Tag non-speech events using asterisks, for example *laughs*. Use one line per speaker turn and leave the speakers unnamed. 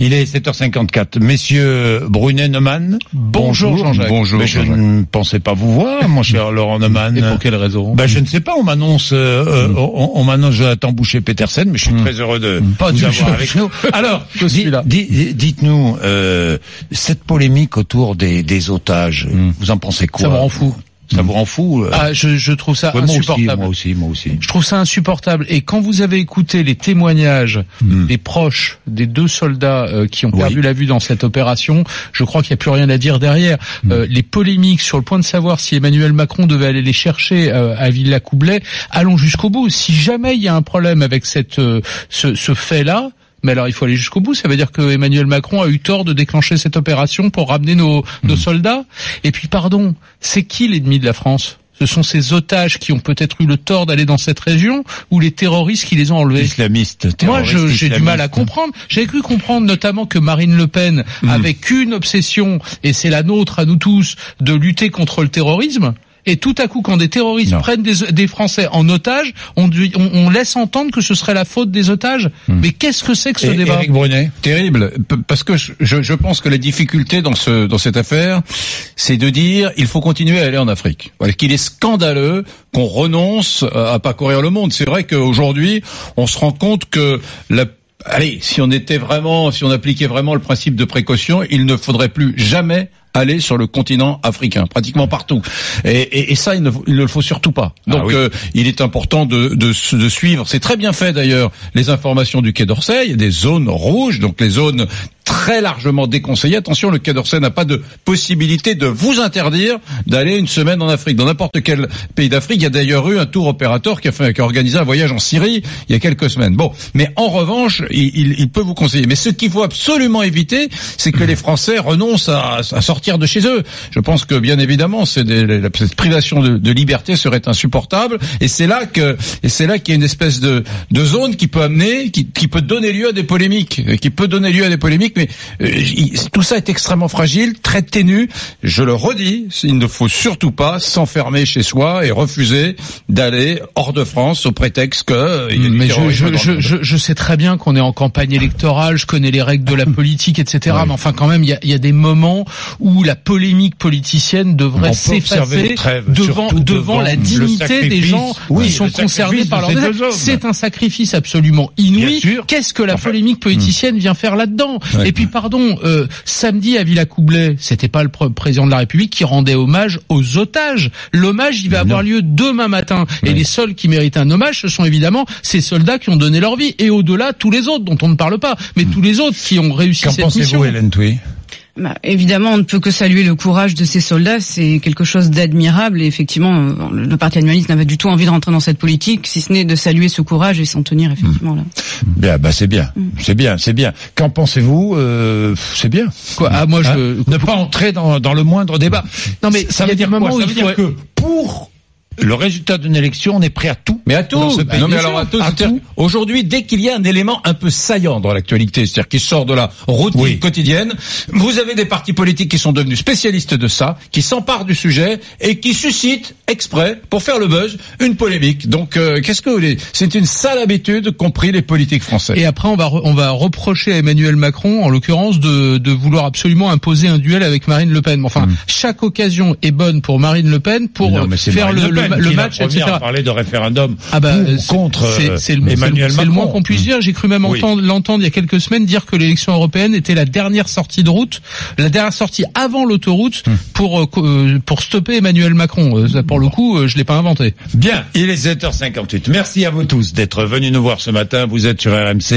Il est 7h54. Messieurs Brunet Neumann.
Bonjour, Jean-Jacques.
Bonjour. Mais je ne pensais pas vous voir, mon cher *laughs* Laurent Neumann.
Et pour quelle raison
ben, Je ne sais pas. On m'annonce, euh, mm. on, on m'annonce Jonathan Boucher-Petersen, mais je suis mm. très heureux de
pas
vous avoir avec nous. *laughs* Alors, dites-nous, euh, cette polémique autour des, des otages, mm. vous en pensez quoi
Ça me rend fou.
Ça vous rend fou euh
Ah, je, je trouve ça insupportable.
Moi aussi, moi aussi,
Je trouve ça insupportable. Et quand vous avez écouté les témoignages hmm. des proches des deux soldats euh, qui ont perdu la vue dans cette opération, je crois qu'il n'y a plus rien à dire derrière. Hmm. Euh, les polémiques sur le point de savoir si Emmanuel Macron devait aller les chercher à Villa-Coublet, allons jusqu'au bout. Si jamais il y a un problème avec cette ce, ce fait-là, mais alors il faut aller jusqu'au bout. Ça veut dire que Emmanuel Macron a eu tort de déclencher cette opération pour ramener nos, nos hmm. soldats. Et puis pardon, c'est qui l'ennemi de la France? Ce sont ces otages qui ont peut-être eu le tort d'aller dans cette région ou les terroristes qui les ont enlevés?
Islamistes.
Moi, j'ai du mal à comprendre. J'ai cru comprendre notamment que Marine Le Pen hmm. avait qu'une obsession, et c'est la nôtre à nous tous, de lutter contre le terrorisme. Et tout à coup, quand des terroristes prennent des, Français en otage, on, on, laisse entendre que ce serait la faute des otages. Hmm. Mais qu'est-ce que c'est que ce débat
Éric Brunet
Terrible, parce que je, je, pense que la difficulté dans ce dans cette affaire, c'est de dire il faut continuer à aller en Afrique. Voilà, qu'il est scandaleux qu'on renonce à parcourir le monde. C'est vrai qu'aujourd'hui, on se rend compte que la allez, si on était vraiment, si on appliquait vraiment le principe de précaution, il ne faudrait plus jamais aller sur le continent africain, pratiquement partout. Et, et, et ça, il ne, il ne, le faut surtout pas. Ah Donc, euh, il est important de, de, de suivre. C'est très bien fait d'ailleurs les informations du Quai d'Orsay. Il y a des zones rouges, donc les zones très largement déconseillées. Attention, le Quai d'Orsay n'a pas de possibilité de vous interdire d'aller une semaine en Afrique. Dans n'importe quel pays d'Afrique, il y a d'ailleurs eu un tour opérateur qui a, organisé un voyage en Syrie il y a quelques semaines. Bon, mais en revanche, il, peut vous conseiller. Mais ce qu'il faut absolument éviter, c'est que les Français renoncent à, sortir de chez eux. Je pense que bien évidemment, cette privation de, liberté serait insupportable, et c'est là que c'est là qu'il y a une espèce de, zone qui peut amener, qui, qui, peut donner lieu à des polémiques, qui peut donner lieu à des polémiques, mais tout ça est extrêmement fragile, très ténu. Je le redis, il ne faut surtout pas s'enfermer chez soi et refuser d'aller hors de France au prétexte que. Euh, il y a
mais je, je, je, je, sais très bien qu'on est en campagne électorale, je connais les règles de la politique, etc. *laughs* Mais enfin, quand même, il y a, y a des moments où la polémique politicienne devrait s'effacer devant, devant, la dignité des gens qui sont concernés par leur C'est un sacrifice absolument inouï. Qu'est-ce que la polémique politicienne vient faire là-dedans? Et puis pardon, euh, samedi à Villacoublay, c'était pas le président de la République qui rendait hommage aux otages. L'hommage, il va avoir lieu demain matin. Et les seuls qui méritent un hommage, ce sont évidemment ces soldats qui ont donné leur vie. Et au-delà, tous les autres dont on ne parle pas. Mais hmm. tous les autres qui ont réussi cette mission.
Qu'en pensez-vous, Hélène
bah, évidemment, on ne peut que saluer le courage de ces soldats. C'est quelque chose d'admirable. Et effectivement, le Parti animaliste n'a pas du tout envie de rentrer dans cette politique, si ce n'est de saluer ce courage et s'en tenir effectivement là.
Bien, bah c'est bien, mm. c'est bien, c'est bien. Qu'en pensez-vous? Euh, C'est bien.
Quoi? Ah moi, je
hein? ne pas entrer dans, dans le moindre débat. Non mais ça veut dire quoi? Ça veut dire que pour le résultat d'une élection, on est prêt à tout.
Mais à tout. Non, mais alors à tout. Aujourd'hui, dès qu'il y a un élément un peu saillant dans l'actualité, c'est-à-dire qui sort de la routine quotidienne, vous avez des partis politiques qui sont devenus spécialistes de ça, qui s'emparent du sujet et qui suscitent exprès pour faire le buzz une polémique. Donc, euh, qu'est-ce que vous voulez? C'est une sale habitude compris les politiques français.
Et après, on va on va reprocher à Emmanuel Macron, en l'occurrence, de, de vouloir absolument imposer un duel avec Marine Le Pen. Enfin, hmm. chaque occasion est bonne pour Marine Le Pen pour faire le, le le, match, etc.
parler de référendum ah bah, contre
c'est le, Emmanuel Macron. C'est le moins qu'on puisse dire. J'ai cru même entendre l'entendre il y a quelques semaines dire que l'élection européenne était la dernière sortie de route, la dernière sortie avant l'autoroute hmm. pour euh, euh, pour stopper Emmanuel Macron. Euh, pour le coup, je l'ai pas inventé.
Bien, il est 7h58. Merci à vous tous d'être venus nous voir ce matin. Vous êtes sur RMC.